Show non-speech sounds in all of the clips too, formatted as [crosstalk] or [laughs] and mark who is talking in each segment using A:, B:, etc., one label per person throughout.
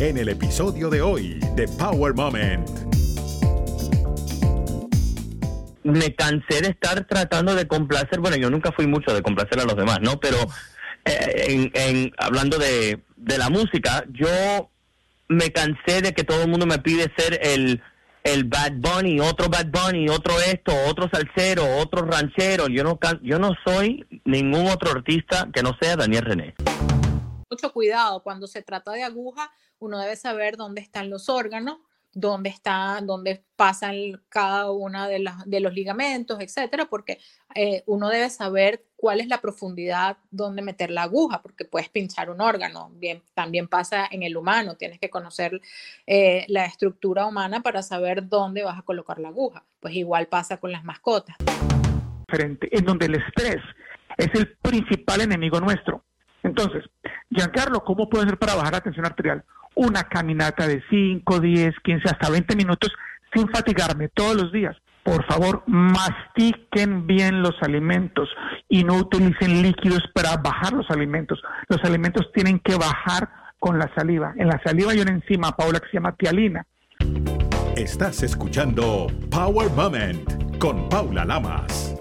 A: en el episodio de hoy de Power Moment.
B: Me cansé de estar tratando de complacer, bueno, yo nunca fui mucho de complacer a los demás, ¿no? Pero eh, en, hablando de, de la música, yo me cansé de que todo el mundo me pide ser el el Bad Bunny, otro Bad Bunny, otro esto, otro salsero, otro ranchero. Yo no, yo no soy ningún otro artista que no sea Daniel René.
C: Mucho cuidado, cuando se trata de aguja, uno debe saber dónde están los órganos, dónde está, dónde pasan cada una de, los ligamentos, etcétera, porque eh, uno debe saber cuál es la profundidad donde meter la aguja, porque puedes pinchar un órgano. Bien, también pasa en el humano, tienes que conocer eh, la estructura humana para saber dónde vas a colocar la aguja. Pues igual pasa con las mascotas.
D: En donde el estrés es el principal enemigo nuestro. Entonces, Giancarlo, ¿cómo puede ser para bajar la tensión arterial? Una caminata de 5, 10, 15, hasta 20 minutos sin fatigarme todos los días por favor, mastiquen bien los alimentos y no utilicen líquidos para bajar los alimentos. Los alimentos tienen que bajar con la saliva. En la saliva hay una enzima, Paula, que se llama tialina.
A: Estás escuchando Power Moment con Paula Lamas.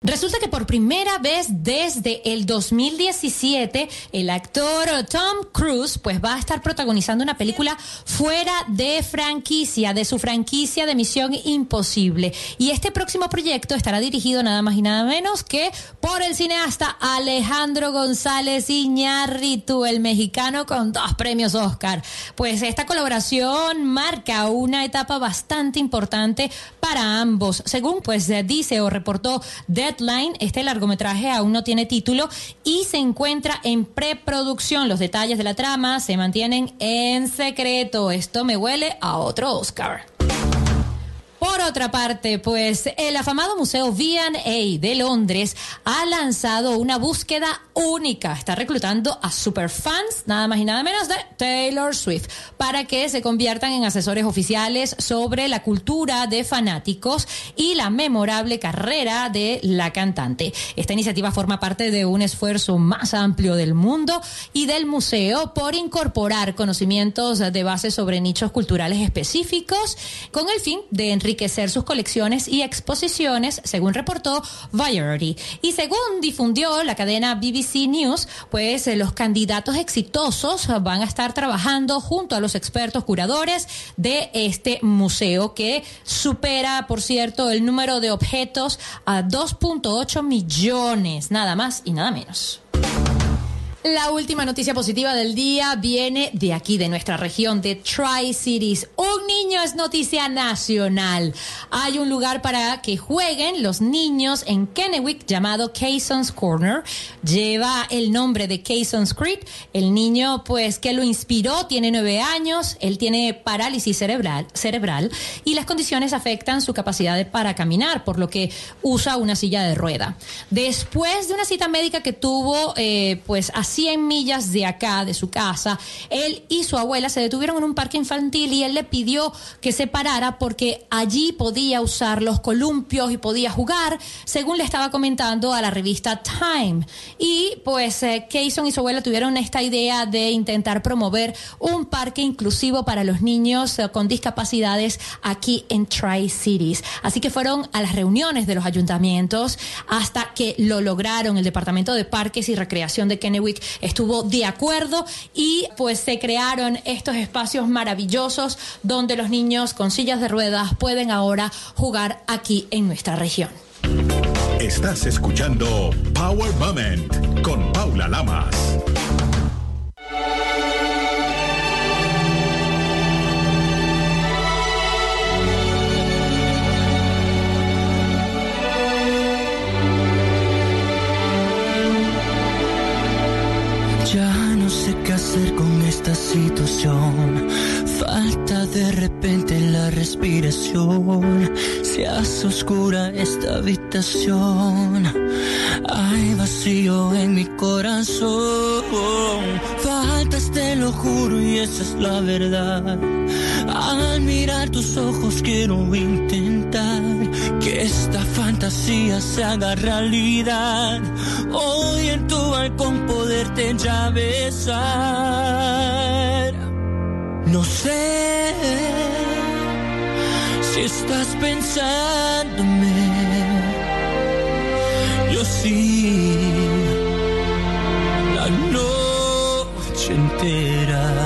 E: Resulta que por primera vez desde el 2017, el actor Tom Cruise pues va a estar protagonizando una película fuera de franquicia, de su franquicia de Misión Imposible. Y este próximo proyecto estará dirigido nada más y nada menos que por el cineasta Alejandro González Iñárritu, el mexicano con dos premios Oscar. Pues esta colaboración marca una etapa bastante importante para ambos. Según pues dice o reportó Dead este largometraje aún no tiene título y se encuentra en preproducción. Los detalles de la trama se mantienen en secreto. Esto me huele a otro Oscar. Por otra parte, pues el afamado Museo V&A de Londres ha lanzado una búsqueda única. Está reclutando a superfans, nada más y nada menos de Taylor Swift, para que se conviertan en asesores oficiales sobre la cultura de fanáticos y la memorable carrera de la cantante. Esta iniciativa forma parte de un esfuerzo más amplio del mundo y del museo por incorporar conocimientos de base sobre nichos culturales específicos con el fin de enriquecer enriquecer sus colecciones y exposiciones, según reportó Variety. Y según difundió la cadena BBC News, pues eh, los candidatos exitosos van a estar trabajando junto a los expertos curadores de este museo que supera, por cierto, el número de objetos a 2.8 millones, nada más y nada menos. La última noticia positiva del día viene de aquí, de nuestra región, de Tri-Cities. Un niño es noticia nacional. Hay un lugar para que jueguen los niños en Kennewick llamado Cason's Corner. Lleva el nombre de Cason's Creek. El niño, pues, que lo inspiró, tiene nueve años. Él tiene parálisis cerebral, y las condiciones afectan su capacidad para caminar, por lo que usa una silla de rueda. Después de una cita médica que tuvo, eh, pues, 100 millas de acá, de su casa, él y su abuela se detuvieron en un parque infantil y él le pidió que se parara porque allí podía usar los columpios y podía jugar, según le estaba comentando a la revista Time. Y pues eh, y su abuela tuvieron esta idea de intentar promover un parque inclusivo para los niños eh, con discapacidades aquí en Tri-Cities. Así que fueron a las reuniones de los ayuntamientos hasta que lo lograron. El Departamento de Parques y Recreación de Kennewick estuvo de acuerdo y pues se crearon estos espacios maravillosos donde los niños con sillas de ruedas pueden ahora jugar aquí en nuestra región.
A: Estás escuchando Power Moment con Paula Lamas.
F: Con esta situación. Falta de repente la respiración. Se hace oscura esta habitación. Hay vacío en mi corazón. Faltas, te lo juro, y esa es la verdad. Al mirar tus ojos quiero intentar que esta fantasía se haga realidad. Hoy en tu balcón poderte ya besar. no sé si estás pensándome. Yo sí, la noche entera.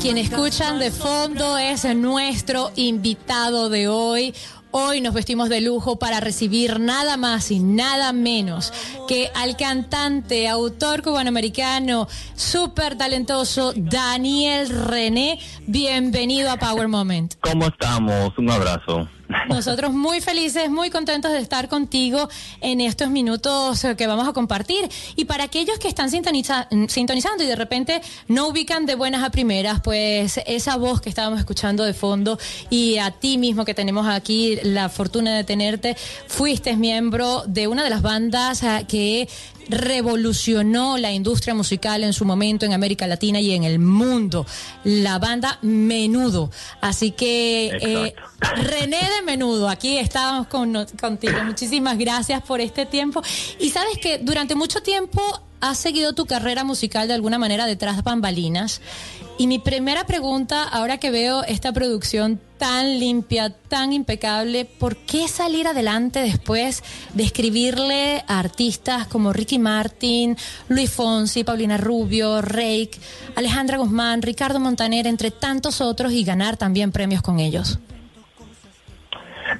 E: Quien escuchan de fondo es nuestro invitado de hoy. Hoy nos vestimos de lujo para recibir nada más y nada menos que al cantante, autor cubanoamericano, súper talentoso, Daniel René. Bienvenido a Power Moment.
B: ¿Cómo estamos? Un abrazo.
E: Nosotros muy felices, muy contentos de estar contigo en estos minutos eh, que vamos a compartir. Y para aquellos que están sintoniza- sintonizando y de repente no ubican de buenas a primeras, pues esa voz que estábamos escuchando de fondo y a ti mismo que tenemos aquí la fortuna de tenerte, fuiste miembro de una de las bandas ah, que revolucionó la industria musical en su momento en América Latina y en el mundo, la banda Menudo. Así que eh. René de Menudo, aquí estábamos con, contigo. Muchísimas gracias por este tiempo. Y sabes que durante mucho tiempo has seguido tu carrera musical de alguna manera detrás de bambalinas. Y mi primera pregunta, ahora que veo esta producción tan limpia, tan impecable, ¿por qué salir adelante después de escribirle a artistas como Ricky Martin, Luis Fonsi, Paulina Rubio, Rake, Alejandra Guzmán, Ricardo Montaner, entre tantos otros, y ganar también premios con ellos?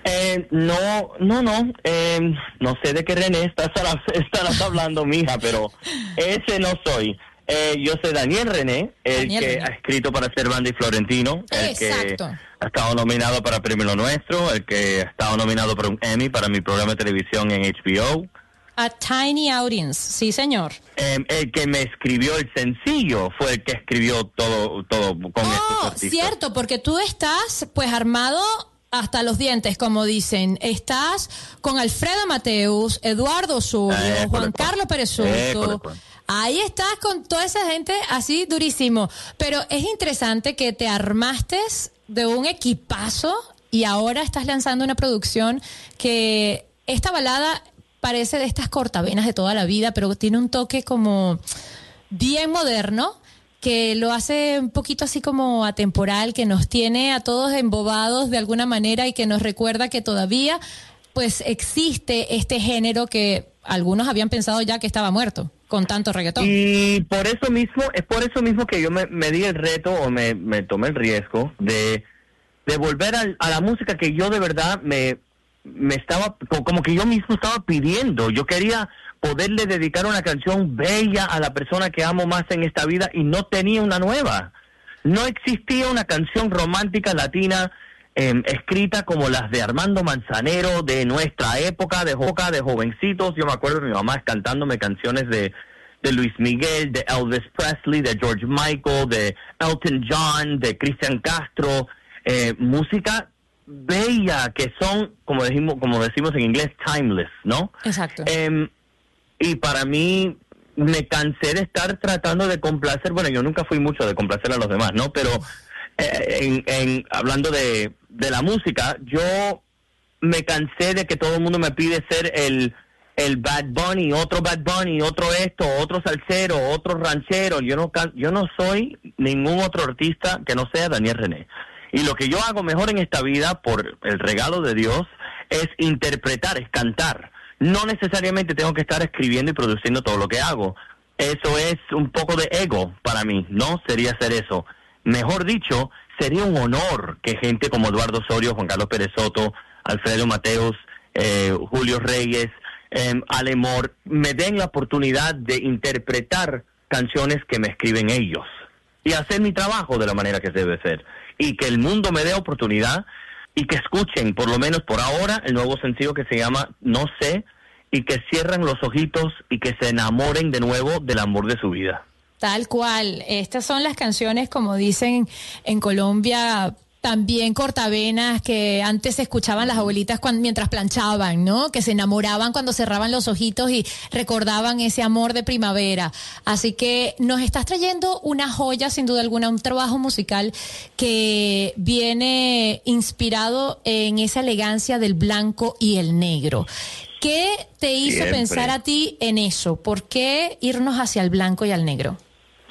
B: Eh, no, no, no. eh, no sé de qué René estás, [laughs] estarás hablando, mija, pero ese no soy. Eh, yo soy Daniel René, el
E: Daniel
B: que
E: René.
B: ha escrito para Cervantes y Florentino, el que
E: Exacto.
B: ha estado nominado para Premio Lo Nuestro, el que ha estado nominado para un Emmy para mi programa de televisión en HBO,
E: A Tiny Audience, sí señor.
B: eh, el que me escribió el sencillo fue el que escribió todo, todo con estos
E: Oh,
B: artistas.
E: cierto, porque tú estás pues armado hasta los dientes, como dicen. Estás con Alfredo Mateus, Eduardo Osorio,
B: Eh,
E: Juan. Carlos Pérez
B: Eh,
E: Soto. Ahí estás con toda esa gente así durísimo. Pero es interesante que te armaste de un equipazo y ahora estás lanzando una producción que esta balada parece de estas cortavenas de toda la vida, pero tiene un toque como bien moderno que lo hace un poquito así como atemporal, que nos tiene a todos embobados de alguna manera y que nos recuerda que todavía pues existe este género que algunos habían pensado ya que estaba muerto con tanto reggaetón.
B: Y por eso mismo, es por eso mismo que yo me, di el reto o me, me tomé el riesgo de, de volver al- a, la música que yo de verdad me, me estaba, co- como que yo mismo estaba pidiendo. Yo quería poderle dedicar una canción bella a la persona que amo más en esta vida y no tenía una nueva. No existía una canción romántica latina em, escrita como las de Armando Manzanero de nuestra época, de época de jovencitos. Yo me acuerdo de mi mamá cantándome canciones de, de Luis Miguel, de Elvis Presley, de George Michael, de Elton John, de Cristian Castro. eh, música bella que son, como decimos, como decimos en inglés, timeless, ¿no?
E: Exacto.
B: Em, y para mí me cansé de estar tratando de complacer, bueno, yo nunca fui mucho de complacer a los demás, ¿no? Pero eh, en, en- hablando de, de la música, yo me cansé de que todo el mundo me pide ser el, el Bad Bunny, otro Bad Bunny, otro esto, otro salsero, otro ranchero. Yo no, yo no soy ningún otro artista que no sea Daniel René. Y lo que yo hago mejor en esta vida, por el regalo de Dios, es interpretar, es cantar. No necesariamente tengo que estar escribiendo y produciendo todo lo que hago. Eso es un poco de ego para mí, ¿no? Sería hacer eso. Mejor dicho, sería un honor que gente como Eduardo Osorio, Juan Carlos Pérez Soto, Alfredo Mateos, eh, Julio Reyes, eh, Alemor, me den la oportunidad de interpretar canciones que me escriben ellos y hacer mi trabajo de la manera que debe ser. Y que el mundo me dé oportunidad y que escuchen, por lo menos por ahora, el nuevo sencillo que se llama No sé, y que cierren los ojitos y que se enamoren de nuevo del amor de su vida.
E: Tal cual. Estas son las canciones, como dicen en Colombia, también cortavenas que antes se escuchaban las abuelitas cuando, mientras planchaban, ¿no? Que se enamoraban cuando cerraban los ojitos y recordaban ese amor de primavera. Así que nos estás trayendo una joya, sin duda alguna, un trabajo musical que viene inspirado en esa elegancia del blanco y el negro. ¿Qué te hizo
B: Siempre.
E: pensar a ti en eso? ¿Por qué irnos hacia el blanco y al negro?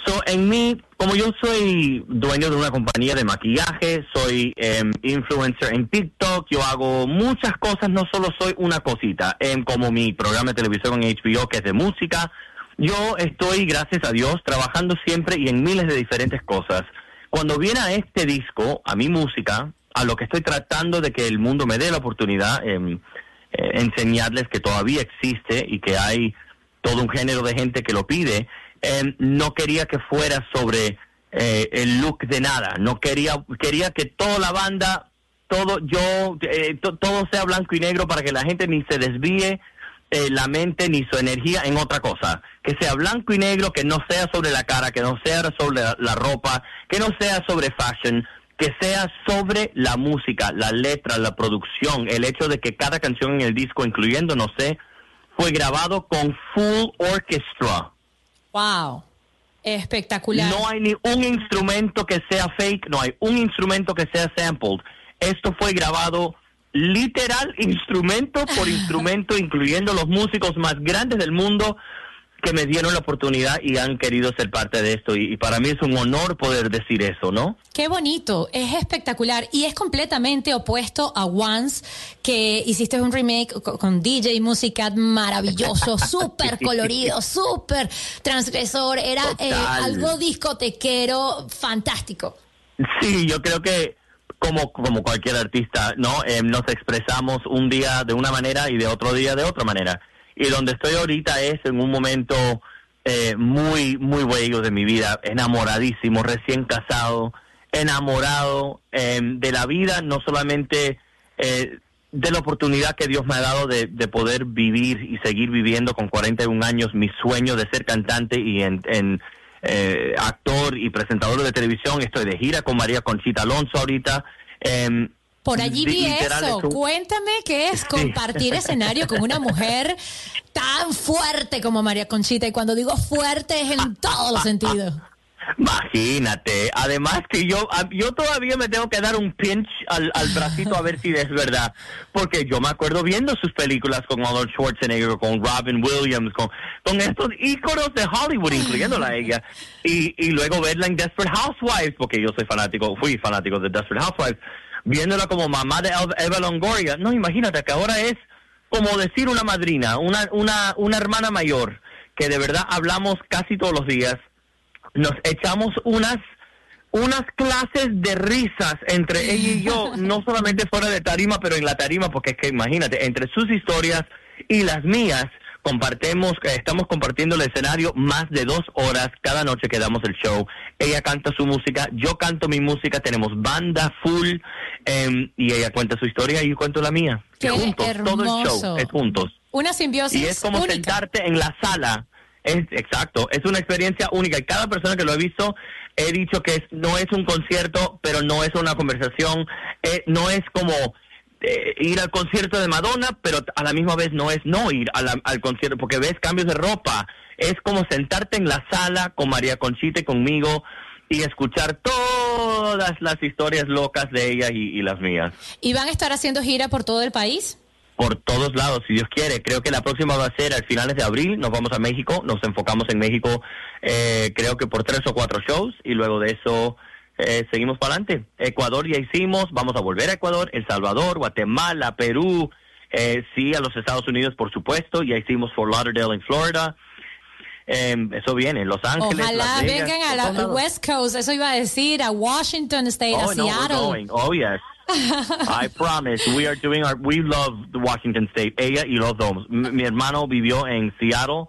B: So, en mí, como yo soy dueño de una compañía de maquillaje, soy em, influencer en TikTok, yo hago muchas cosas, no solo soy una cosita, em, como mi programa de televisión en HBO que es de música, yo estoy, gracias a Dios, trabajando siempre y en miles de diferentes cosas. Cuando viene a este disco, a mi música, a lo que estoy tratando de que el mundo me dé la oportunidad, em, eh, enseñarles que todavía existe y que hay todo un género de gente que lo pide, eh, no quería que fuera sobre eh, el look de nada, no quería, quería que toda la banda, todo yo, eh, to- todo sea blanco y negro para que la gente ni se desvíe eh, la mente ni su energía en otra cosa, que sea blanco y negro, que no sea sobre la cara, que no sea sobre la, la ropa, que no sea sobre fashion, que sea sobre la música, la letra, la producción, el hecho de que cada canción en el disco, incluyendo No sé, fue grabado con full orchestra.
E: Wow. Espectacular.
B: No hay ni un instrumento que sea fake, no hay un instrumento que sea sampled. Esto fue grabado literal [laughs] instrumento por [laughs] instrumento, incluyendo los músicos más grandes del mundo que me dieron la oportunidad y han querido ser parte de esto. Y, y para mí es un honor poder decir eso, ¿no?
E: Qué bonito, es espectacular y es completamente opuesto a Once, que hiciste un remake co- con DJ Musicat maravilloso, [laughs] súper colorido, súper transgresor, era eh, algo discotequero fantástico.
B: Sí, yo creo que como, como cualquier artista, ¿no? Eh, nos expresamos un día de una manera y de otro día de otra manera. Y donde estoy ahorita es en un momento eh, muy, muy bello de mi vida, enamoradísimo, recién casado, enamorado eh, de la vida, no solamente eh, de la oportunidad que Dios me ha dado de, de poder vivir y seguir viviendo con 41 años mi sueño de ser cantante y en, eh, actor y presentador de televisión. Estoy de gira con María Conchita Alonso ahorita.
E: Por allí vi eso. Cuéntame qué es compartir [laughs] escenario con una mujer tan fuerte como María Conchita. Y cuando digo fuerte es en todos los sentidos.
B: Imagínate. Además que yo yo todavía me tengo que dar un pinch al, al bracito a ver si es verdad. Porque yo me acuerdo viendo sus películas con Arnold Schwarzenegger, con Robin Williams, con, con estos íconos de Hollywood, incluyéndola a ella. Y, y luego verla en Desperate Housewives, porque yo soy fanático, fui fanático de Desperate Housewives, viéndola como mamá de Eva- Longoria. No, imagínate que ahora es como decir una madrina, una, una, una hermana mayor, que de verdad hablamos casi todos los días nos echamos unas unas clases de risas entre ella y yo, [laughs] no solamente fuera de tarima, pero en la tarima, porque es que imagínate, entre sus historias y las mías, compartimos, eh, estamos compartiendo el escenario más de dos horas cada noche que damos el show. Ella canta su música, yo canto mi música, tenemos banda full, em, y ella cuenta su historia y yo cuento la mía.
E: Qué
B: juntos, todo el show es juntos.
E: Una simbiosis
B: Y es como
E: única.
B: sentarte en la sala. Es exacto, es una experiencia única. Y cada persona que lo he visto, he dicho que es, no es un concierto, pero no es una conversación. eh, no es como eh, ir al concierto de Madonna, pero a la misma vez no es no ir a la- al concierto, porque ves cambios de ropa. Es como sentarte en la sala con María Conchita y conmigo y escuchar todas las historias locas de ella y- y las mías
E: ¿Y van a estar haciendo gira por todo el país?
B: por todos lados, si Dios quiere. Creo que la próxima va a ser a finales de abril. Nos vamos a México, nos enfocamos en México, eh, creo que por tres o cuatro shows, y luego de eso eh, seguimos para adelante. Ecuador ya hicimos, vamos a volver a Ecuador, El Salvador, Guatemala, Perú, eh, sí, a los Estados Unidos, por supuesto. Ya hicimos Fort Lauderdale en Florida. Eh, eso viene, Los Ángeles.
E: Ojalá
B: Las Vegas,
E: vengan a la. West Coast, eso iba a decir, a Washington State, a
B: Oh, we're
E: Seattle.
B: going. Oh, yes. [laughs] I promise. We are doing our. We love Washington State. Ella y los dos. M- mi hermano vivió en Seattle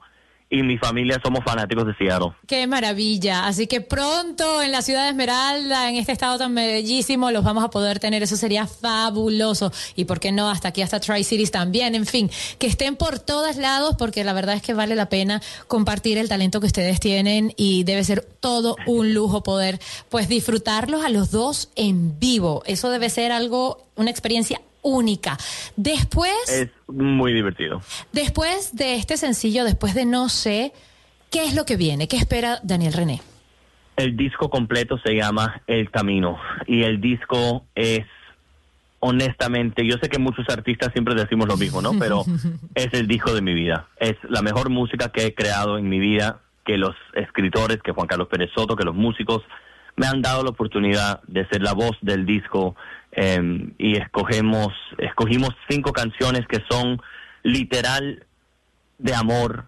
B: y mi familia somos fanáticos de Seattle.
E: Qué maravilla. Así que pronto en la ciudad de Esmeralda, en este estado tan bellísimo, los vamos a poder tener. Eso sería fabuloso. Y por qué no, hasta aquí, hasta Tri-Cities también. En fin, que estén por todos lados, porque la verdad es que vale la pena compartir el talento que ustedes tienen y debe ser todo un lujo poder, pues, disfrutarlos a los dos en vivo. Eso debe ser algo, una experiencia única. Después.
B: Es muy divertido.
E: Después de este sencillo, después de No sé, ¿qué es lo que viene? ¿Qué espera Daniel René?
B: El disco completo se llama El Camino y el disco es honestamente, yo sé que muchos artistas siempre decimos lo mismo, ¿no? [laughs] Pero es el disco de mi vida. Es la mejor música que he creado en mi vida, que los escritores, que Juan Carlos Pérez Soto, que los músicos me han dado la oportunidad de ser la voz del disco eh, y escogemos, escogimos cinco canciones que son literal de amor,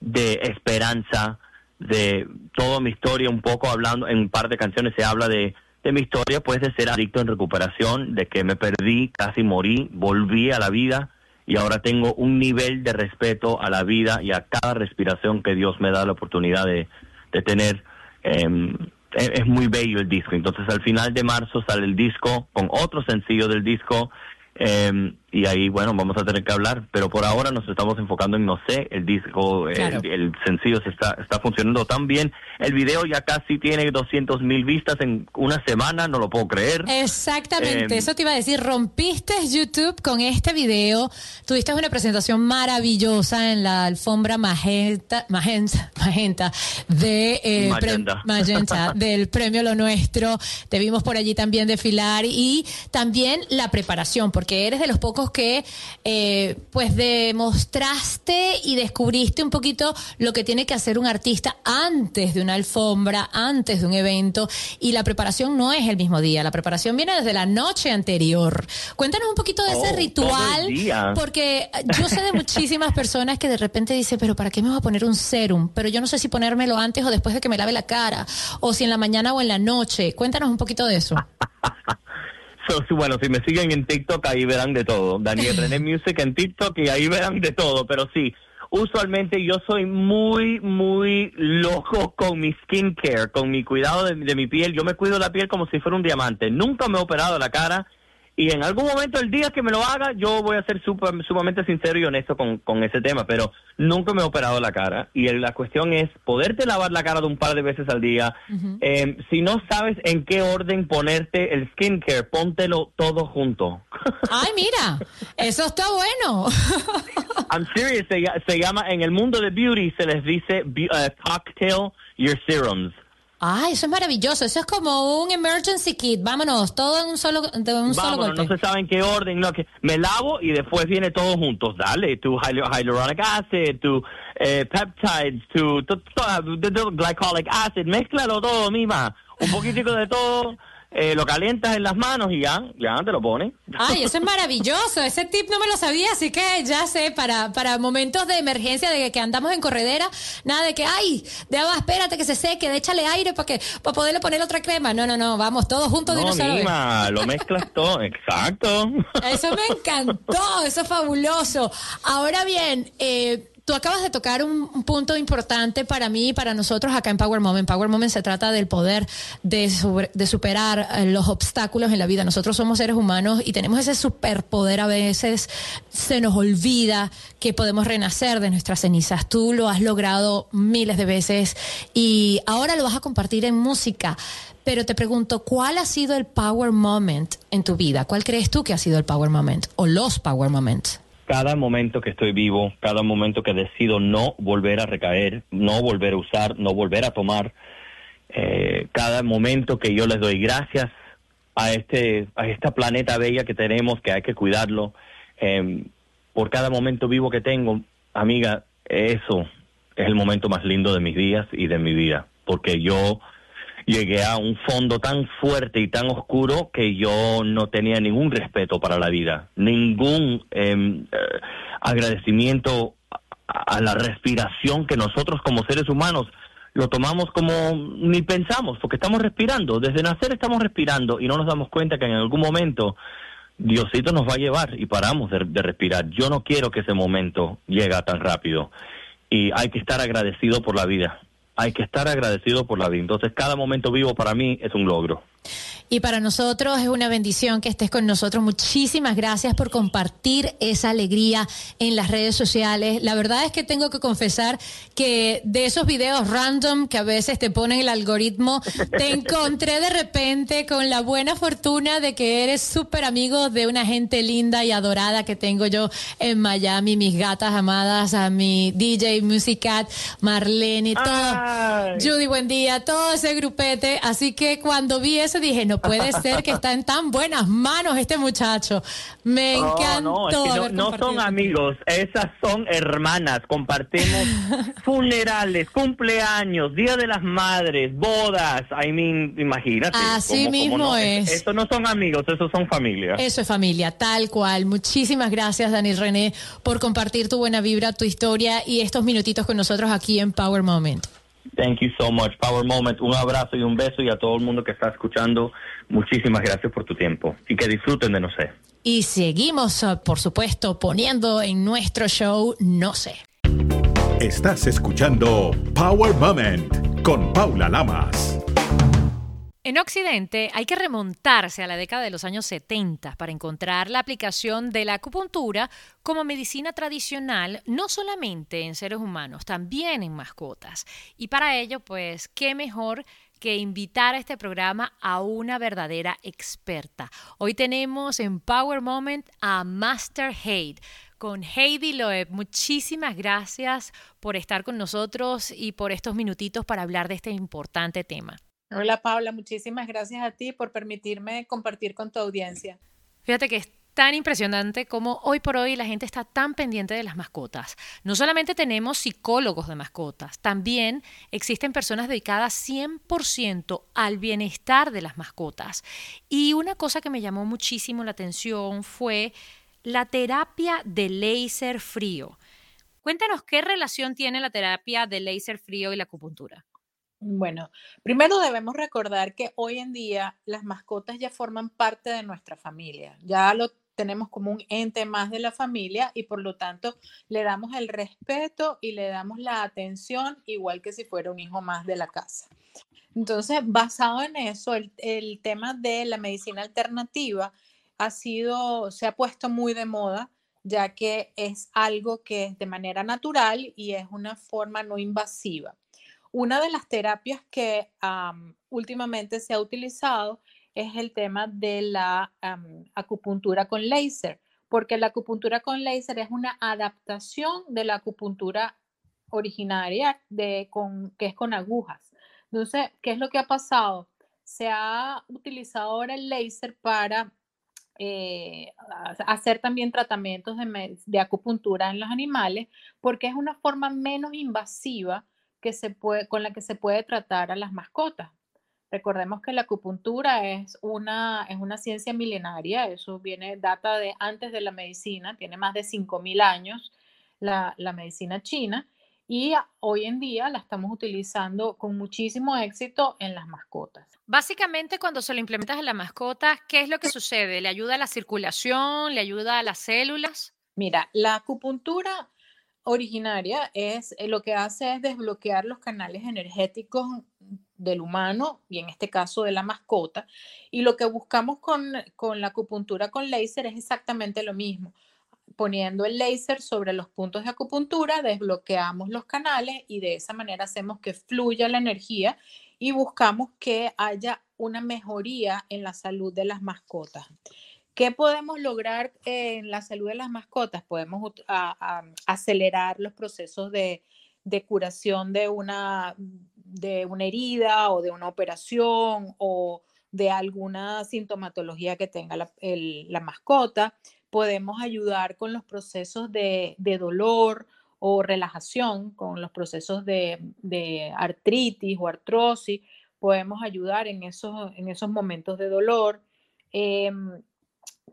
B: de esperanza, de toda mi historia, un poco hablando, en un par de canciones se habla de, de mi historia, pues de ser adicto en recuperación, de que me perdí, casi morí, volví a la vida y ahora tengo un nivel de respeto a la vida y a cada respiración que Dios me da la oportunidad de, de tener. Eh, es, muy bello el disco. Entonces al final de marzo sale el disco con otro sencillo del disco eh, y ahí, bueno, vamos a tener que hablar, pero por ahora nos estamos enfocando en No sé, el disco,
E: Claro.
B: el, el sencillo se está, está funcionando tan bien. El video ya casi tiene 200 mil vistas en una semana, no lo puedo creer.
E: Exactamente,
B: Eh,
E: eso te iba a decir, rompiste YouTube con este video, tuviste una presentación maravillosa en la alfombra magenta, magenta, [laughs] magenta de eh,
B: Magenta.
E: pre- [laughs] magenta, del premio Lo Nuestro, te vimos por allí también desfilar y también la preparación, porque eres de los pocos que eh, pues demostraste y descubriste un poquito lo que tiene que hacer un artista antes de una alfombra, antes de un evento y la preparación no es el mismo día, la preparación viene desde la noche anterior. Cuéntanos un poquito de ese
B: Oh,
E: ritual, porque yo sé de muchísimas personas que de repente dicen, pero ¿para qué me voy a poner un serum? Pero yo no sé si ponérmelo antes o después de que me lave la cara, o si en la mañana o en la noche. Cuéntanos un poquito de eso. [laughs]
B: So, sí, bueno, si me siguen en TikTok, ahí verán de todo. Daniel René [laughs] Music en TikTok y ahí verán de todo. Pero sí, usualmente yo soy muy, muy loco con mi skincare, con mi cuidado de, de mi piel. Yo me cuido la piel como si fuera un diamante. Nunca me he operado la cara. Y en algún momento el día que me lo haga, yo voy a ser super- sumamente sincero y honesto con, con ese tema, pero nunca me he operado la cara. Y el- la cuestión es poderte lavar la cara de un par de veces al día. Eh, si no sabes en qué orden ponerte el skincare, póntelo todo junto. [laughs]
E: Ay, mira, eso está bueno. [laughs]
B: I'm serious, se, lla- se llama, en el mundo de beauty se les dice eh, cocktail your serums.
E: Ay, eso es maravilloso. Eso es como un emergency kit. Vámonos, todo en un solo, de un solo
B: Vámonos,
E: golpe.
B: no se sabe en qué orden, no, que me lavo y después viene todo juntos. Dale, tu hyal- hyaluronic acid, tu eh, peptides, tu, tu- tu- tu- tu glycolic acid, mézclalo todo, mima. Un poquitico de todo, eh, lo calientas en las manos y ya, ya te lo pones.
E: Ay, eso es maravilloso. Ese tip no me lo sabía, así que ya sé, para, para momentos de emergencia, de que andamos en corredera, nada de que, ay, de agua, espérate que se seque, de échale aire para que para poderle poner otra crema. No, no, no, vamos todos juntos de
B: No,
E: una sola vez.
B: lo mezclas todo, exacto.
E: Eso me encantó, eso es fabuloso. Ahora bien, eh, tú acabas de tocar un, un punto importante para mí y para nosotros acá en Power Moment. Power Moment se trata del poder de, de superar eh, los obstáculos en la vida. Nosotros somos seres humanos y tenemos ese superpoder a veces. Se nos olvida que podemos renacer de nuestras cenizas. Tú lo has logrado miles de veces y ahora lo vas a compartir en música. Pero te pregunto, ¿cuál ha sido el power moment en tu vida? ¿Cuál crees tú que ha sido el power moment o los power moments?
B: Cada momento que estoy vivo, cada momento que decido no volver a recaer, no volver a usar, no volver a tomar, eh, cada momento que yo les doy gracias a este a esta planeta bella que tenemos, que hay que cuidarlo, eh, por cada momento vivo que tengo, amiga, eso es el momento más lindo de mis días y de mi vida, porque yo llegué a un fondo tan fuerte y tan oscuro que yo no tenía ningún respeto para la vida, ningún em, eh, agradecimiento a, la respiración que nosotros como seres humanos lo tomamos como ni pensamos, porque estamos respirando, desde nacer estamos respirando y no nos damos cuenta que en algún momento Diosito nos va a llevar y paramos de, de respirar. Yo no quiero que ese momento llegue tan rápido y hay que estar agradecido por la vida. Hay que estar agradecido por la vida. Entonces, cada momento vivo para mí es un logro.
E: Y para nosotros es una bendición que estés con nosotros. Muchísimas gracias por compartir esa alegría en las redes sociales. La verdad es que tengo que confesar que de esos videos random que a veces te ponen el algoritmo, te encontré de repente con la buena fortuna de que eres súper amigo de una gente linda y adorada que tengo yo en Miami, mis gatas amadas, a mi DJ Musicat, Marlene todo.
B: Ay.
E: Judy, buen día, todo ese grupete. Así que cuando vi eso dije, no puede ser que está en tan buenas manos este muchacho. Me
B: No,
E: encantó.
B: no, es que no,
E: haber
B: no son amigos, esas son hermanas. Compartimos [laughs] funerales, cumpleaños, Día de las Madres, bodas. I mean, imagínate.
E: Así
B: cómo- cómo
E: mismo
B: no.
E: es.
B: Estos no son amigos, esos son familia.
E: Eso es familia, tal cual. Muchísimas gracias, Daniel René, por compartir tu buena vibra, tu historia y estos minutitos con nosotros aquí en Power Moment.
B: Thank you so much, Power Moment. Un abrazo y un beso y a todo el mundo que está escuchando, muchísimas gracias por tu tiempo y que disfruten de No sé.
E: Y seguimos, eh, por supuesto, poniendo en nuestro show No sé.
A: Estás escuchando Power Moment con Paula Lamas.
G: En Occidente hay que remontarse a la década de los años 70 para encontrar la aplicación de la acupuntura como medicina tradicional, no solamente en seres humanos, también en mascotas. Y para ello, pues, qué mejor que invitar a este programa a una verdadera experta. Hoy tenemos en Power Moment a Master Hade con Heidi Loeb. Muchísimas gracias por estar con nosotros y por estos minutitos para hablar de este importante tema.
C: Hola Paula, muchísimas gracias a ti por permitirme compartir con tu audiencia.
G: Fíjate que es tan impresionante como hoy por hoy la gente está tan pendiente de las mascotas. No solamente tenemos psicólogos de mascotas, también existen personas dedicadas 100% al bienestar de las mascotas. Y una cosa que me llamó muchísimo la atención fue la terapia de láser frío. Cuéntanos qué relación tiene la terapia de láser frío y la acupuntura.
C: Bueno, primero debemos recordar que hoy en día las mascotas ya forman parte de nuestra familia, ya lo tenemos como un ente más de la familia y por lo tanto le damos el respeto y le damos la atención igual que si fuera un hijo más de la casa. Entonces, basado en eso, el, tema de la medicina alternativa ha sido, se ha puesto muy de moda ya que es algo que es de manera natural y es una forma no invasiva. Una de las terapias que am, últimamente se ha utilizado es el tema de la acupuntura con láser, porque la acupuntura con láser es una adaptación de la acupuntura originaria de, con, que es con agujas. Entonces, ¿qué es lo que ha pasado? Se ha utilizado ahora el láser para eh, hacer también tratamientos de, de acupuntura en los animales, porque es una forma menos invasiva que se puede, con la que se puede tratar a las mascotas. Recordemos que la acupuntura es una, es una ciencia milenaria, eso viene, data de antes de la medicina, tiene más de 5.000 años la, la medicina china y hoy en día la estamos utilizando con muchísimo éxito en las mascotas.
G: Básicamente, cuando se lo implementas a la mascota, ¿qué es lo que sucede? ¿Le ayuda a la circulación? ¿Le ayuda a las células?
C: Mira, la acupuntura originaria es eh, lo que hace es desbloquear los canales energéticos del humano y en este caso de la mascota. Y lo que buscamos con, con la acupuntura con láser es exactamente lo mismo. Poniendo el láser sobre los puntos de acupuntura, desbloqueamos los canales y de esa manera hacemos que fluya la energía y buscamos que haya una mejoría en la salud de las mascotas. ¿Qué podemos lograr en la salud de las mascotas? Podemos acelerar los procesos de, curación de una, de una herida o de una operación o de alguna sintomatología que tenga la, mascota. Podemos ayudar con los procesos de, dolor o relajación, con los procesos de, artritis o artrosis. Podemos ayudar en esos, en esos momentos de dolor. Em,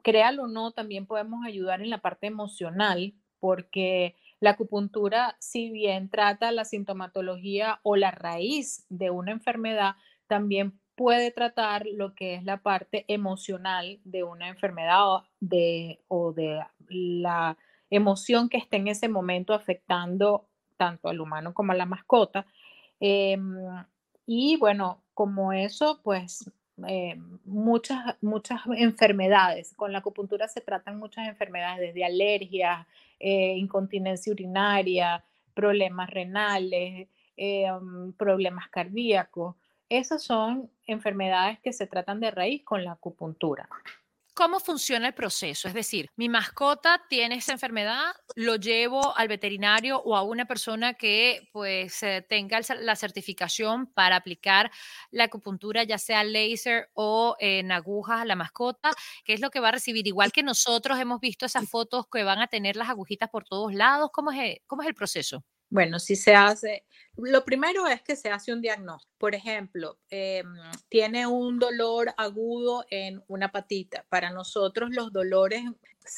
C: créalo o no, también podemos ayudar en la parte emocional, porque la acupuntura, si bien trata la sintomatología o la raíz de una enfermedad, también puede tratar lo que es la parte emocional de una enfermedad o de, o de la emoción que esté en ese momento afectando tanto al humano como a la mascota. Em, y bueno, como eso, pues eh, muchas, muchas enfermedades. Con la acupuntura se tratan muchas enfermedades, desde alergias, eh, incontinencia urinaria, problemas renales, eh, um, problemas cardíacos. Esas son enfermedades que se tratan de raíz con la acupuntura.
G: Cómo funciona el proceso. Es decir, mi mascota tiene esa enfermedad, lo llevo al veterinario o a una persona que pues eh, tenga la certificación para aplicar la acupuntura, ya sea láser o en agujas a la mascota, que es lo que va a recibir. Igual que nosotros hemos visto esas fotos que van a tener las agujitas por todos lados. ¿Cómo es, cómo es el proceso?
C: Bueno, si se hace, lo primero es que se hace un diagnóstico. Por ejemplo, em, tiene un dolor agudo en una patita. Para nosotros los dolores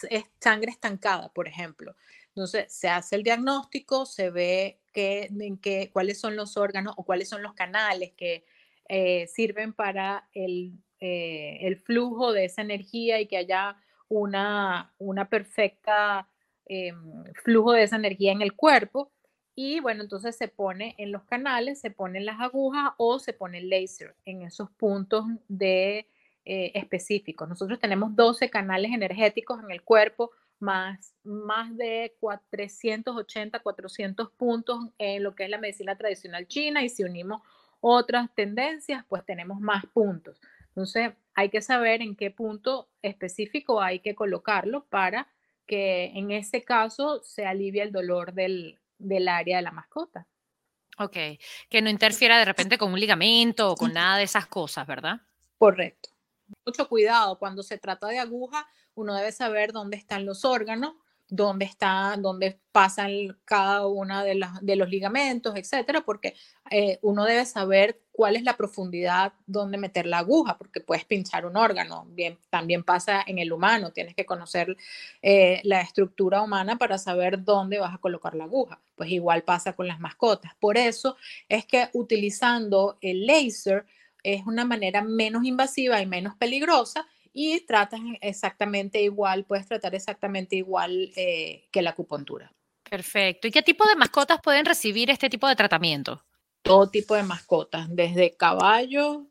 C: es sangre estancada, por ejemplo. Entonces, se hace el diagnóstico, se ve qué, en cuáles son los órganos o cuáles son los canales que eh, sirven para el, eh, el, flujo de esa energía y que haya una, una perfecta em, flujo de esa energía en el cuerpo y bueno, entonces se pone en los canales, se ponen las agujas o se pone el láser en esos puntos de eh, específicos. Nosotros tenemos 12 canales energéticos en el cuerpo, más, más de 380, 400 puntos en lo que es la medicina tradicional china y si unimos otras tendencias, pues tenemos más puntos. Entonces, hay que saber en qué punto específico hay que colocarlo para que en ese caso se alivie el dolor del, del área de la mascota.
G: Ok, que no interfiera de repente con un ligamento o con nada de esas cosas, ¿verdad?
C: Correcto. Mucho cuidado, cuando se trata de aguja, uno debe saber dónde están los órganos dónde está, dónde pasan cada de, de los ligamentos, etcétera, porque eh, uno debe saber cuál es la profundidad donde meter la aguja, porque puedes pinchar un órgano. Bien, también pasa en el humano, tienes que conocer eh, la estructura humana para saber dónde vas a colocar la aguja. Pues igual pasa con las mascotas. Por eso es que utilizando el láser es una manera menos invasiva y menos peligrosa y tratas exactamente igual, puedes tratar exactamente igual eh, que la acupuntura.
G: Perfecto. ¿Y qué tipo de mascotas pueden recibir este tipo de tratamiento?
C: Todo tipo de mascotas, desde caballos,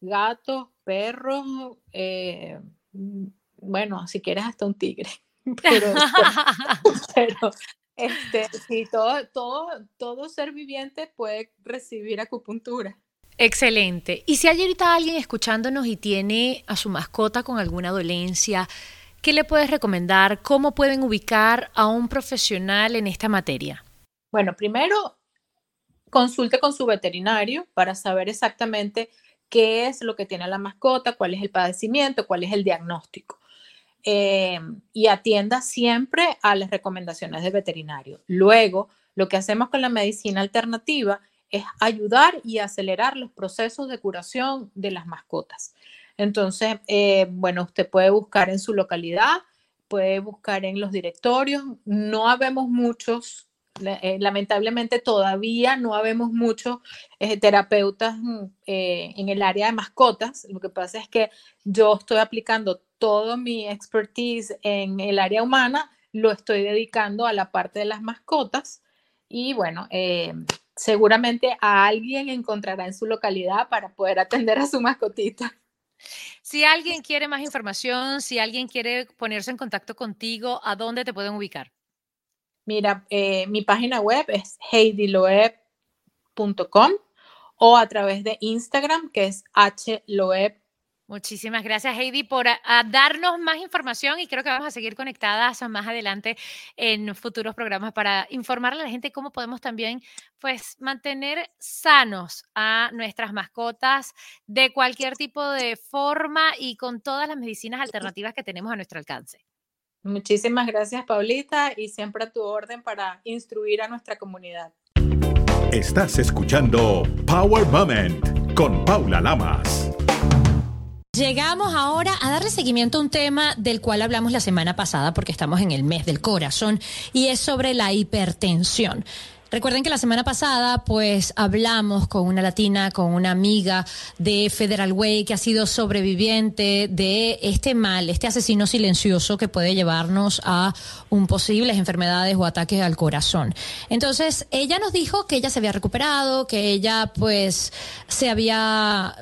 C: gatos, perros, eh, bueno, si quieres hasta un tigre. [laughs] Pero, [laughs] pero este, sí, todo, todo, todo ser viviente puede recibir acupuntura.
G: Excelente. Y si hay ahorita alguien escuchándonos y tiene a su mascota con alguna dolencia, ¿qué le puedes recomendar? ¿Cómo pueden ubicar a un profesional en esta materia?
C: Bueno, primero consulte con su veterinario para saber exactamente qué es lo que tiene la mascota, cuál es el padecimiento, cuál es el diagnóstico. Eh, y atienda siempre a las recomendaciones del veterinario. Luego, lo que hacemos con la medicina alternativa es ayudar y acelerar los procesos de curación de las mascotas. Entonces, eh, bueno, usted puede buscar en su localidad, puede buscar en los directorios. No habemos muchos, eh, lamentablemente todavía no habemos muchos eh, terapeutas en el área de mascotas. Lo que pasa es que yo estoy aplicando todo mi expertise en el área humana, lo estoy dedicando a la parte de las mascotas. Y bueno, seguramente a alguien encontrará en su localidad para poder atender a su mascotita.
G: Si alguien quiere más información, si alguien quiere ponerse en contacto contigo, ¿a dónde te pueden ubicar?
C: Mira, eh, mi página web es heidiloeb.com o a través de Instagram, que es hloeb
G: Muchísimas gracias, Heidi, por darnos más información y creo que vamos a seguir conectadas más adelante en futuros programas para informarle a la gente cómo podemos también pues mantener sanos a nuestras mascotas de cualquier tipo de forma y con todas las medicinas alternativas que tenemos a nuestro alcance.
C: Muchísimas gracias, Paulita, y siempre a tu orden para instruir a nuestra comunidad.
A: Estás escuchando Power Moment con Paula Lamas.
E: Llegamos ahora a darle seguimiento a un tema del cual hablamos la semana pasada porque estamos en el mes del corazón y es sobre la hipertensión. Recuerden que la semana pasada pues hablamos con una latina, con una amiga de Federal Way que ha sido sobreviviente de este mal, este asesino silencioso que puede llevarnos a un posibles enfermedades o ataques al corazón. Entonces, ella nos dijo que ella se había recuperado, que ella pues se había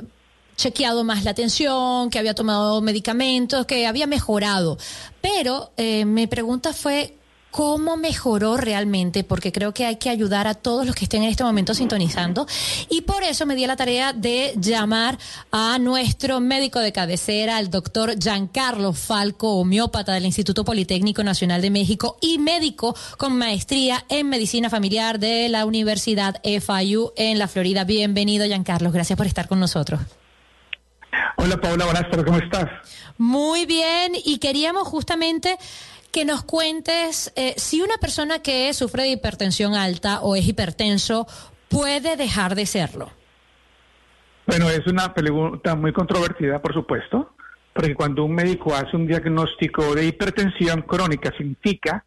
E: chequeado más la atención, que había tomado medicamentos, que había mejorado. Pero eh, mi pregunta fue, cómo mejoró realmente, porque creo que hay que ayudar a todos los que estén en este momento sintonizando. Y por eso me di la tarea de llamar a nuestro médico de cabecera, el doctor Giancarlo Falco, homeópata del Instituto Politécnico Nacional de México y médico con maestría en medicina familiar de la Universidad FIU en la Florida. Bienvenido, Giancarlo. Gracias por estar con nosotros.
D: Hola Paula, buenas tardes, ¿cómo estás?
E: Muy bien, y queríamos justamente que nos cuentes eh, si una persona que sufre de hipertensión alta o es hipertenso puede dejar de serlo.
D: Bueno, es una pregunta muy controvertida, por supuesto, porque cuando un médico hace un diagnóstico de hipertensión crónica significa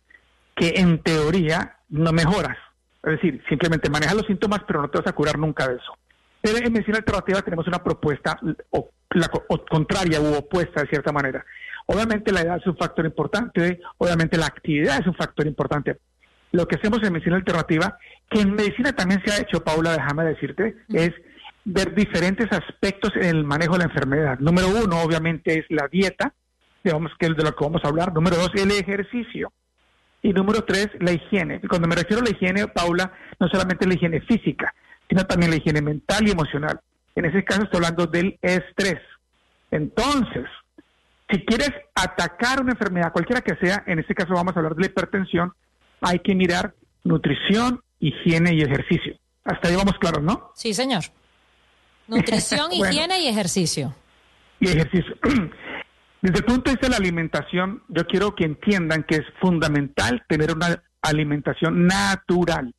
D: que en teoría no mejoras. Es decir, simplemente manejas los síntomas, pero no te vas a curar nunca de eso. Pero en medicina alternativa tenemos una propuesta o, la, contraria u opuesta de cierta manera. Obviamente la edad es un factor importante, obviamente la actividad es un factor importante. Lo que hacemos en medicina alternativa, que en medicina también se ha hecho, Paula, déjame decirte, es ver diferentes aspectos en el manejo de la enfermedad. Número uno, obviamente, es la dieta, digamos que es de lo que vamos a hablar. Número dos, el ejercicio. Y número tres, la higiene. Y cuando me refiero a la higiene, Paula, no solamente la higiene física, sino también la higiene mental y emocional. En ese caso estoy hablando del estrés. Entonces, si quieres atacar una enfermedad, cualquiera que sea, en este caso vamos a hablar de la hipertensión, hay que mirar nutrición, higiene y ejercicio. Hasta ahí vamos claros, ¿no?
E: Sí, señor. [laughs] Nutrición, higiene y ejercicio.
D: Y ejercicio. [clears throat] Desde el punto de vista de la alimentación, yo quiero que entiendan que es fundamental tener una alimentación natural.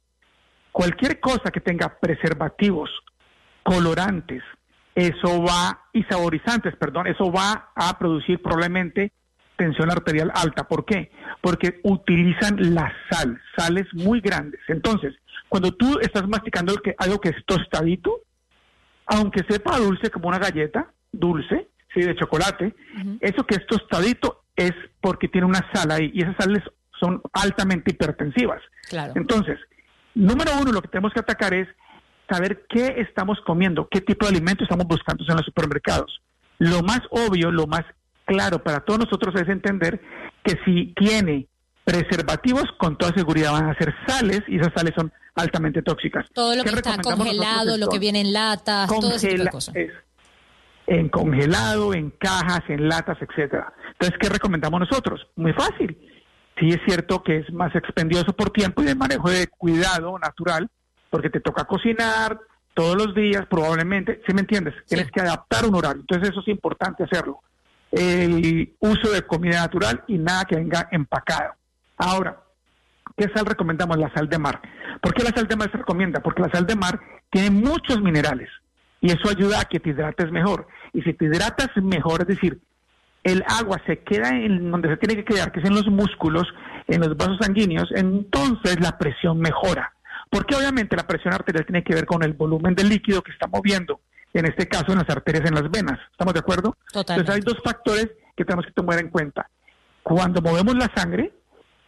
D: Cualquier cosa que tenga preservativos, colorantes, eso va, y saborizantes, perdón, eso va a producir probablemente tensión arterial alta. ¿Por qué? Porque utilizan la sal, sales muy grandes. Entonces, cuando tú estás masticando algo que es tostadito, aunque sepa dulce como una galleta, dulce, sí, de chocolate, eso que es tostadito es porque tiene una sal ahí y esas sales son altamente hipertensivas.
E: Claro.
D: Entonces, número uno, lo que tenemos que atacar es saber qué estamos comiendo, qué tipo de alimentos estamos buscando en los supermercados. Lo más obvio, lo más claro para todos nosotros es entender que si tiene preservativos, con toda seguridad van a ser sales y esas sales son altamente tóxicas.
E: Todo lo que está congelado, lo que viene en latas, todo ese tipo de cosas.
D: en congelado, en cajas, en latas, etcétera. Entonces, ¿qué recomendamos nosotros? Muy fácil. Sí es cierto que es más expendioso por tiempo y de manejo de cuidado natural, porque te toca cocinar todos los días, probablemente, ¿sí me entiendes? Tienes que adaptar un horario, entonces eso es importante hacerlo. El uso de comida natural y nada que venga empacado. Ahora, ¿qué sal recomendamos? La sal de mar. ¿Por qué la sal de mar se recomienda? Porque la sal de mar tiene muchos minerales y eso ayuda a que te hidrates mejor. Y si te hidratas mejor, es decir, el agua se queda en donde se tiene que quedar, que es en los músculos, en los vasos sanguíneos, entonces la presión mejora. Porque obviamente la presión arterial tiene que ver con el volumen del líquido que está moviendo, en este caso en las arterias, en las venas. ¿Estamos de acuerdo?
E: Totalmente.
D: Entonces hay dos factores que tenemos que tomar en cuenta. Cuando movemos la sangre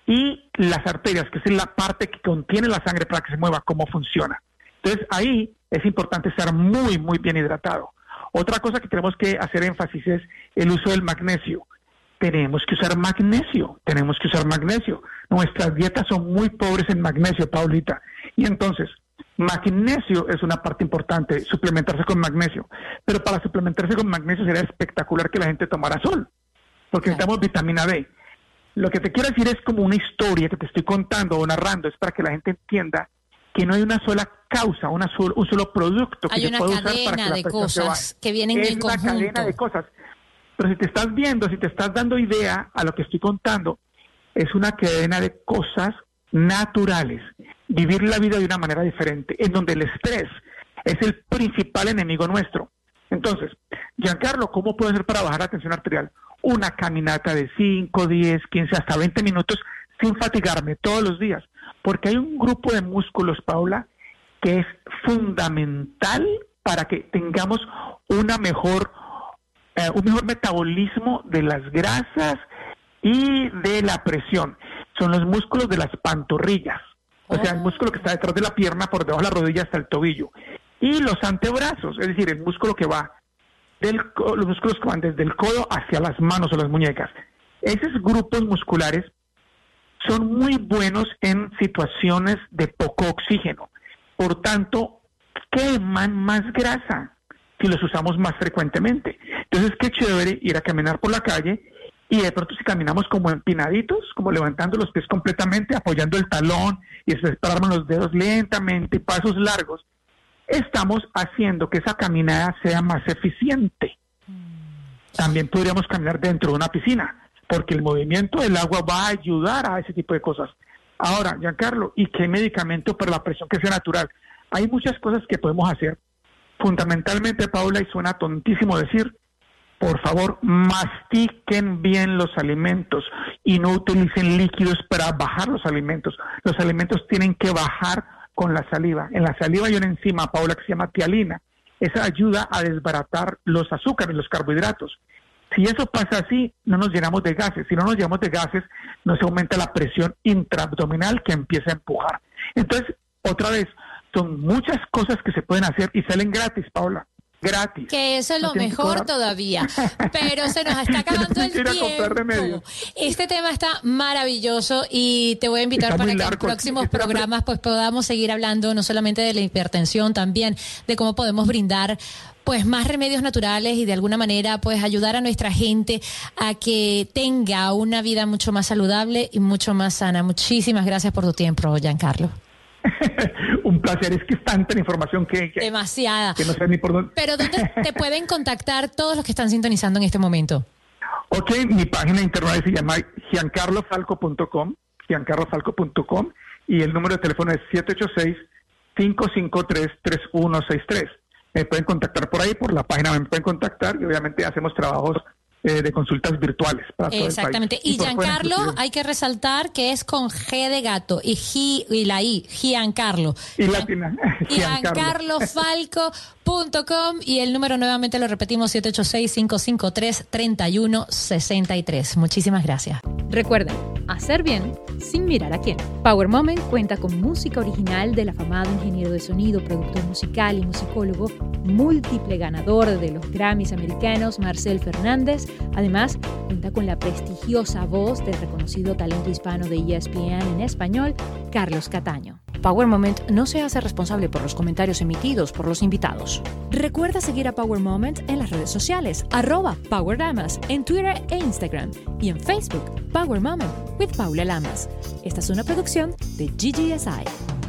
D: y las arterias, que es la parte que contiene la sangre para que se mueva, cómo funciona. Entonces ahí es importante estar muy, muy bien hidratado. Otra cosa que tenemos que hacer énfasis es el uso del magnesio tenemos que usar magnesio, tenemos que usar magnesio. Nuestras dietas son muy pobres en magnesio, Paulita. Y entonces, magnesio es una parte importante, suplementarse con magnesio. Pero para suplementarse con magnesio sería espectacular que la gente tomara sol, porque necesitamos vitamina D. Lo que te quiero decir es como una historia que te estoy contando o narrando, es para que la gente entienda que no hay una sola causa, una un solo producto que
E: se pueda usar para que la de cosas que vienen
D: es
E: en
D: una cadena de cosas. Pero si te estás viendo, si te estás dando idea a lo que estoy contando, es una cadena de cosas naturales. Vivir la vida de una manera diferente, en donde el estrés es el principal enemigo nuestro. Entonces, Giancarlo, ¿cómo puedo hacer para bajar la tensión arterial? Una caminata de 5, 10, 15, hasta 20 minutos sin fatigarme todos los días. Porque hay un grupo de músculos, Paula, que es fundamental para que tengamos una mejor eh, un mejor metabolismo de las grasas y de la presión. Son los músculos de las pantorrillas, o sea, el músculo que está detrás de la pierna, por debajo de la rodilla hasta el tobillo. Y los antebrazos, es decir, el músculo que va, del, los músculos que van desde el codo hacia las manos o las muñecas. Esos grupos musculares son muy buenos en situaciones de poco oxígeno. Por tanto, queman más grasa si los usamos más frecuentemente. Entonces, qué chévere ir a caminar por la calle y de pronto si caminamos como empinaditos, como levantando los pies completamente, apoyando el talón y separamos los dedos lentamente, pasos largos, estamos haciendo que esa caminada sea más eficiente. También podríamos caminar dentro de una piscina, porque el movimiento del agua va a ayudar a ese tipo de cosas. Ahora, Giancarlo, ¿y qué medicamento para la presión que sea natural? Hay muchas cosas que podemos hacer. Fundamentalmente, Paula, y suena tontísimo decir, por favor, mastiquen bien los alimentos y no utilicen líquidos para bajar los alimentos. Los alimentos tienen que bajar con la saliva. En la saliva hay una enzima, Paula, que se llama tialina. Esa ayuda a desbaratar los azúcares, los carbohidratos. Si eso pasa así, no nos llenamos de gases. Si no nos llenamos de gases, nos aumenta la presión intraabdominal que empieza a empujar. Entonces, otra vez, son muchas cosas que se pueden hacer y salen gratis, Paula gratis.
E: Que eso es lo mejor todavía. Pero se nos está [laughs] acabando el tiempo. Este tema está maravilloso y te voy a invitar para que en próximos programas pues podamos seguir hablando no solamente de la hipertensión, también de cómo podemos brindar pues más remedios naturales y de alguna manera pues ayudar a nuestra gente a que tenga una vida mucho más saludable y mucho más sana. Muchísimas gracias por tu tiempo, Giancarlo. [laughs]
D: un placer. Es que es tanta la información que,
E: Demasiada.
D: Que no sé ni por dónde.
E: Pero ¿dónde [laughs] te pueden contactar todos los que están sintonizando en este momento?
D: Ok, mi página internet se llama giancarlofalco.com, giancarlofalco.com, y el número de teléfono es 786-553-3163. Me pueden contactar por ahí, por la página me pueden contactar y obviamente hacemos trabajos eh, de consultas virtuales. Para
E: Exactamente.
D: Y,
E: Giancarlo, hay que resaltar que es con G de gato y, G, y la I, Giancarlo.
D: Y latina. [laughs]
E: Giancarlofalco.com y el número nuevamente lo repetimos 786-553-3163. Muchísimas gracias.
G: Recuerda, hacer bien sin mirar a quién. Power Moment cuenta con música original del afamado ingeniero de sonido, productor musical y musicólogo, múltiple ganador de los Grammys americanos, Marcel Fernández Además, cuenta con la prestigiosa voz del reconocido talento hispano de ESPN en español, Carlos Cataño. Power Moment no se hace responsable por los comentarios emitidos por los invitados. Recuerda seguir a Power Moment en las redes sociales, arroba Power Lamas, en Twitter e Instagram, y en Facebook, Power Moment with Paula Lamas. Esta es una producción de GGSI.